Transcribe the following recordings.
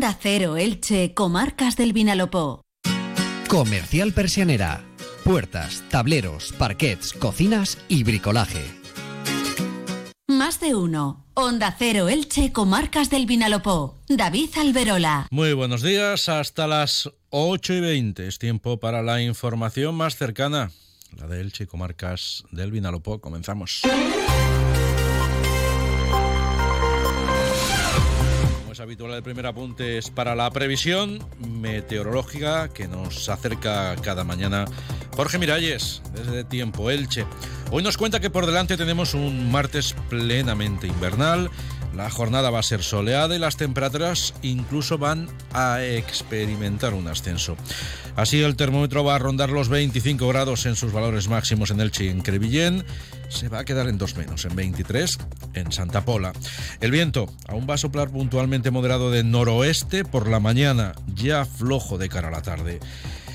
Onda Cero Elche, Comarcas del Vinalopó. Comercial Persianera. Puertas, tableros, parquets, cocinas y bricolaje. Más de uno. Onda Cero Elche, Comarcas del Vinalopó. David Alberola. Muy buenos días, hasta las 8 y 20. Es tiempo para la información más cercana, la de Elche, Comarcas del Vinalopó. Comenzamos. Habitual, el primer apunte es para la previsión meteorológica que nos acerca cada mañana Jorge Miralles, desde Tiempo Elche. Hoy nos cuenta que por delante tenemos un martes plenamente invernal. La jornada va a ser soleada y las temperaturas incluso van a experimentar un ascenso. Así el termómetro va a rondar los 25 grados en sus valores máximos en Elche y en Crevillén se va a quedar en dos menos, en 23 en Santa Pola. El viento aún va a soplar puntualmente moderado de noroeste por la mañana, ya flojo de cara a la tarde.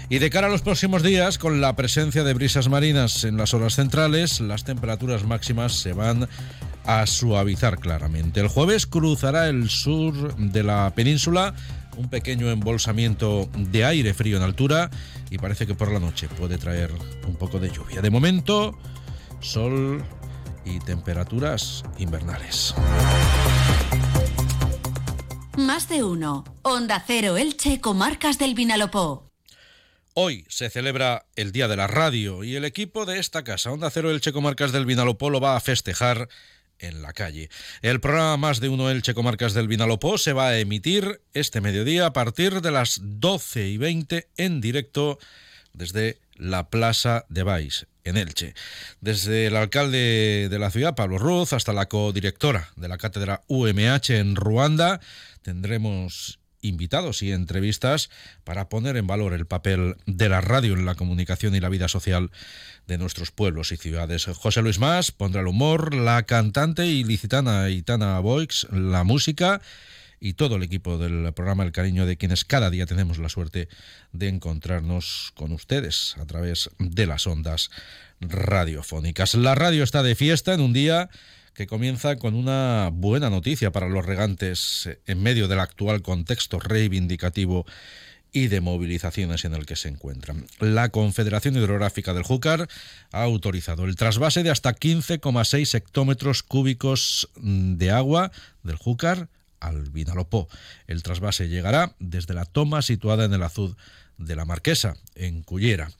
Y de cara a los próximos días, con la presencia de brisas marinas en las horas centrales, las temperaturas máximas se van a suavizar claramente. El jueves cruzará el sur de la península un pequeño embolsamiento de aire frío en altura y parece que por la noche puede traer un poco de lluvia. De momento, sol y temperaturas invernales. Más de uno. Onda Cero Elche, Comarcas del Vinalopó. Hoy se celebra el Día de la Radio y el equipo de esta casa, Onda Cero Elche Comarcas del Vinalopó, lo va a festejar en la calle. El programa Más de Uno Elche Comarcas del Vinalopó se va a emitir este mediodía a partir de las 12 y 20 en directo desde la Plaza de Baix, en Elche. Desde el alcalde de la ciudad, Pablo Ruz, hasta la codirectora de la cátedra UMH en Ruanda, tendremos invitados y entrevistas para poner en valor el papel de la radio en la comunicación y la vida social de nuestros pueblos y ciudades. José Luis Más pondrá el humor, la cantante ilicitana Itana Boix, la música y todo el equipo del programa El Cariño de quienes cada día tenemos la suerte de encontrarnos con ustedes a través de las ondas radiofónicas. La radio está de fiesta en un día que comienza con una buena noticia para los regantes en medio del actual contexto reivindicativo y de movilizaciones en el que se encuentran. La Confederación Hidrográfica del Júcar ha autorizado el trasvase de hasta 15,6 hectómetros cúbicos de agua del Júcar al Vinalopó. El trasvase llegará desde la toma situada en el azud de la Marquesa, en Cullera.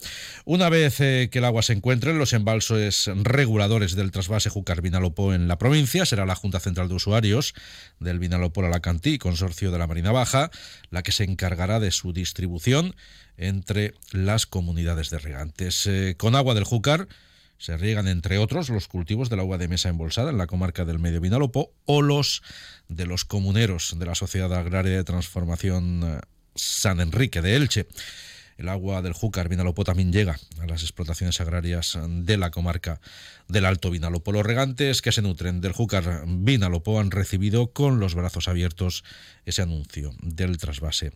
Una vez eh, que el agua se encuentre en los embalses reguladores del trasvase Júcar Vinalopó en la provincia, será la Junta Central de Usuarios del Vinalopó Alacantí, consorcio de la Marina Baja, la que se encargará de su distribución entre las comunidades de regantes. Eh, con agua del Júcar se riegan, entre otros, los cultivos del agua de mesa embolsada en la comarca del Medio Vinalopó o los de los comuneros de la Sociedad Agraria de Transformación eh, San Enrique de Elche. El agua del Júcar Vinalopó también llega a las explotaciones agrarias de la comarca del Alto Vinalopó. Los regantes que se nutren del Júcar Vinalopó han recibido con los brazos abiertos ese anuncio del trasvase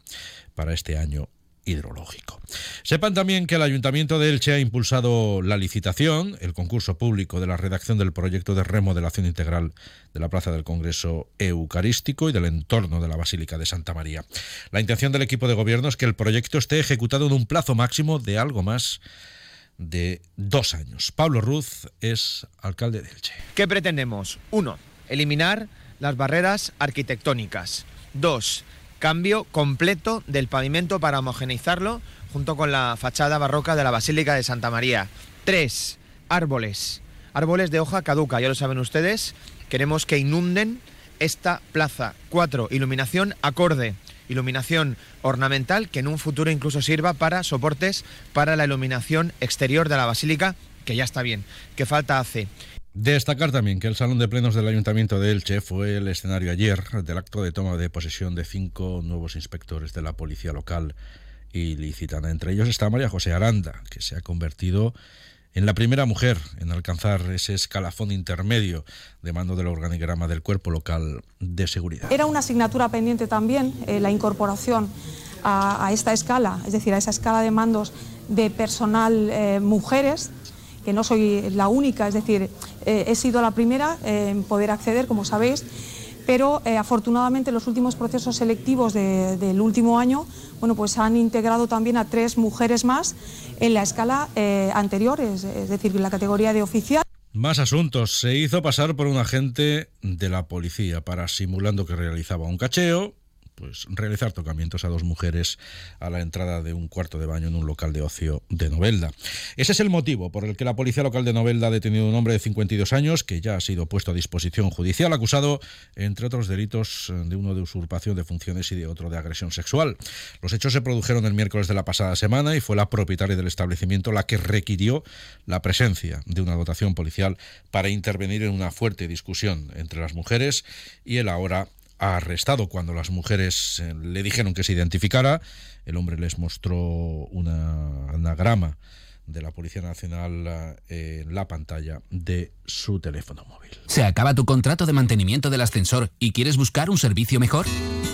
para este año hidrológico. Sepan también que el Ayuntamiento de Elche ha impulsado la licitación, el concurso público de la redacción del proyecto de remodelación integral de la Plaza del Congreso Eucarístico y del entorno de la Basílica de Santa María. La intención del equipo de gobierno es que el proyecto esté ejecutado en un plazo máximo de algo más de dos años. Pablo Ruz es alcalde de Elche. ¿Qué pretendemos? Uno, eliminar las barreras arquitectónicas. Dos, cambio completo del pavimento para homogeneizarlo junto con la fachada barroca de la Basílica de Santa María. Tres, árboles. Árboles de hoja caduca, ya lo saben ustedes. Queremos que inunden esta plaza. Cuatro, iluminación acorde. Iluminación ornamental que en un futuro incluso sirva para soportes para la iluminación exterior de la basílica, que ya está bien. ¿Qué falta hace? Destacar también que el Salón de Plenos del Ayuntamiento de Elche fue el escenario ayer del acto de toma de posesión de cinco nuevos inspectores de la Policía Local y Licitana. Entre ellos está María José Aranda, que se ha convertido en la primera mujer en alcanzar ese escalafón intermedio de mando del organigrama del Cuerpo Local de Seguridad. Era una asignatura pendiente también eh, la incorporación a, esta escala, es decir, a esa escala de mandos de personal eh, mujeres que no soy la única, es decir, eh, he sido la primera en poder acceder, como sabéis, pero eh, afortunadamente los últimos procesos selectivos del último año bueno, pues han integrado también a tres mujeres más en la escala eh, anterior, es, es decir, en la categoría de oficial. Más asuntos. Se hizo pasar por un agente de la policía para, simulando que realizaba un cacheo, pues realizar tocamientos a dos mujeres a la entrada de un cuarto de baño en un local de ocio de Novelda. Ese es el motivo por el que la policía local de Novelda ha detenido a un hombre de 52 años que ya ha sido puesto a disposición judicial acusado entre otros delitos de uno de usurpación de funciones y de otro de agresión sexual. Los hechos se produjeron el miércoles de la pasada semana y fue la propietaria del establecimiento la que requirió la presencia de una dotación policial para intervenir en una fuerte discusión entre las mujeres y el ahora arrestado cuando las mujeres eh, le dijeron que se identificara. El hombre les mostró una anagrama de la Policía Nacional eh, en la pantalla de su teléfono móvil. ¿Se acaba tu contrato de mantenimiento del ascensor y quieres buscar un servicio mejor?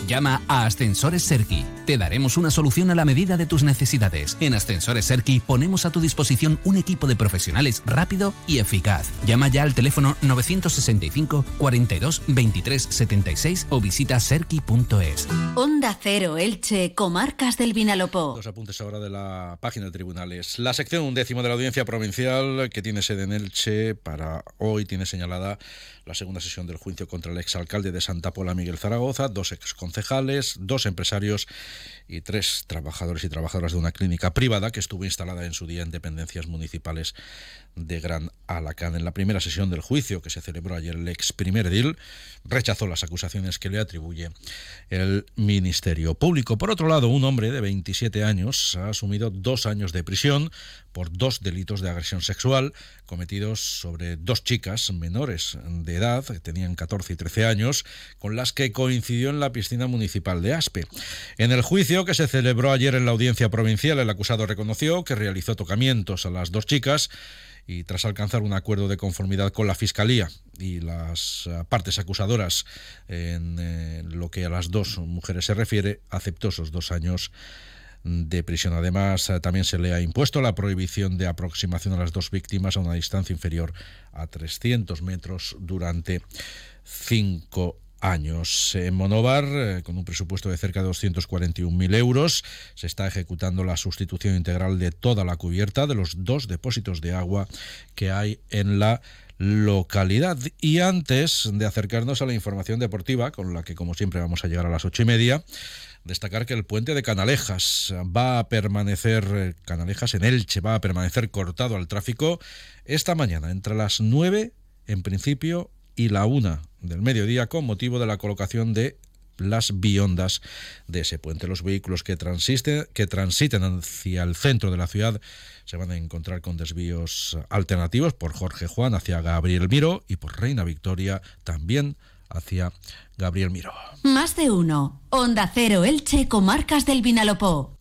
Llama a Ascensores Serki. Te daremos una solución a la medida de tus necesidades. En Ascensores Serki ponemos a tu disposición un equipo de profesionales rápido y eficaz. Llama ya al teléfono 965 42 23 76 o visita serki.es. Onda Cero Elche, Comarcas del Vinalopó. Dos apuntes ahora de la página de tribunales. La sección undécimo de la Audiencia Provincial, que tiene sede en Elche, para hoy tiene señalada la segunda sesión del juicio contra el exalcalde de Santa Pola, Miguel Zaragoza, dos exconcejales, dos empresarios y tres trabajadores y trabajadoras de una clínica privada que estuvo instalada en su día en dependencias municipales de Gran Alacán. En la primera sesión del juicio que se celebró ayer, el ex primer edil rechazó las acusaciones que le atribuye el Ministerio Público. Por otro lado, un hombre de 27 años ha asumido dos años de prisión por dos delitos de agresión sexual cometidos sobre dos chicas menores de edad, que tenían 14 y 13 años, con las que coincidió en la piscina municipal de Aspe. En el juicio que se celebró ayer en la audiencia provincial, el acusado reconoció que realizó tocamientos a las dos chicas y tras alcanzar un acuerdo de conformidad con la Fiscalía y las eh, partes acusadoras en eh, lo que a las dos mujeres se refiere, aceptó esos dos años de prisión. Además, eh, también se le ha impuesto la prohibición de aproximación a las dos víctimas a una distancia inferior a 300 metros durante cinco años. En Monovar, eh, con un presupuesto de cerca de 241.000 euros, se está ejecutando la sustitución integral de toda la cubierta de los dos depósitos de agua que hay en la localidad. Y antes de acercarnos a la información deportiva, con la que como siempre vamos a llegar a las ocho y media, destacar que el puente de Canalejas va a permanecer, eh, Canalejas en Elche, va a permanecer cortado al tráfico esta mañana entre las nueve en principio y la una del mediodía con motivo de la colocación de las biondas de ese puente. Los vehículos que transiten, que transiten hacia el centro de la ciudad se van a encontrar con desvíos alternativos por Jorge Juan hacia Gabriel Miro y por Reina Victoria también hacia Gabriel Miro. Más de uno. Onda Cero Elche, Comarcas del Vinalopó.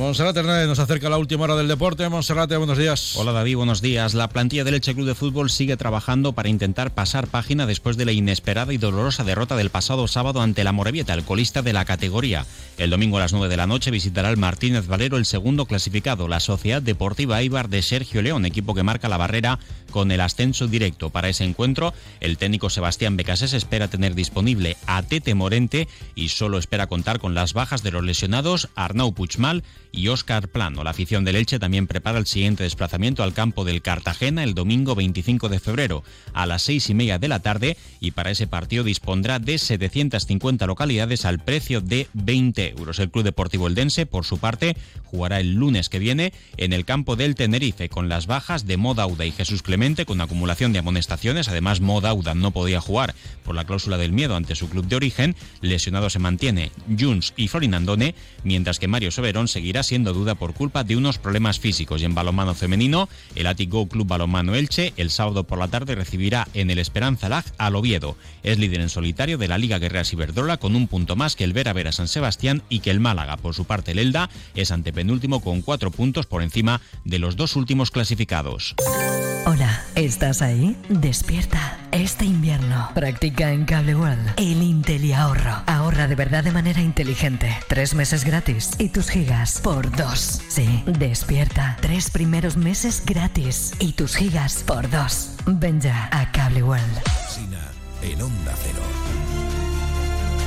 Monserrat Hernández nos acerca la última hora del deporte. Monserrat, buenos días. Hola David, buenos días. La plantilla del Elche Club de Fútbol sigue trabajando para intentar pasar página después de la inesperada y dolorosa derrota del pasado sábado ante la Morevieta, el colista de la categoría. El domingo a las 9 de la noche visitará el Martínez Valero el segundo clasificado, la Sociedad Deportiva Ibar de Sergio León, equipo que marca la barrera con el ascenso directo. Para ese encuentro, el técnico Sebastián Becasés espera tener disponible a Tete Morente y solo espera contar con las bajas de los lesionados Arnau Puchmal y Óscar Plano. La afición del Elche también prepara el siguiente desplazamiento al campo del Cartagena el domingo 25 de febrero a las seis y media de la tarde y para ese partido dispondrá de 750 localidades al precio de 20 euros. El Club Deportivo Eldense, por su parte, jugará el lunes que viene en el campo del Tenerife con las bajas de Modauda y Jesús Clemente con acumulación de amonestaciones. Además, Modauda no podía jugar por la cláusula del miedo ante su club de origen. Lesionado se mantiene Juns y Florinandone, mientras que Mario Soberón seguirá siendo duda por culpa de unos problemas físicos. Y en balonmano femenino, el Atigo Club Balonmano Elche el sábado por la tarde recibirá en el Esperanza Lag al Oviedo. Es líder en solitario de la Liga Guerrera Ciberdrola con un punto más que el Vera San Sebastián y que el Málaga. Por su parte, el Elda es antepenúltimo con cuatro puntos por encima de los dos últimos clasificados. Hola, ¿estás ahí? Despierta. Este invierno practica en Cable World el Intel ahorro. Ahorra de verdad de manera inteligente. Tres meses gratis y tus gigas por dos. Sí, despierta. Tres primeros meses gratis y tus gigas por dos. Ven ya a Cable World. en Onda Cero.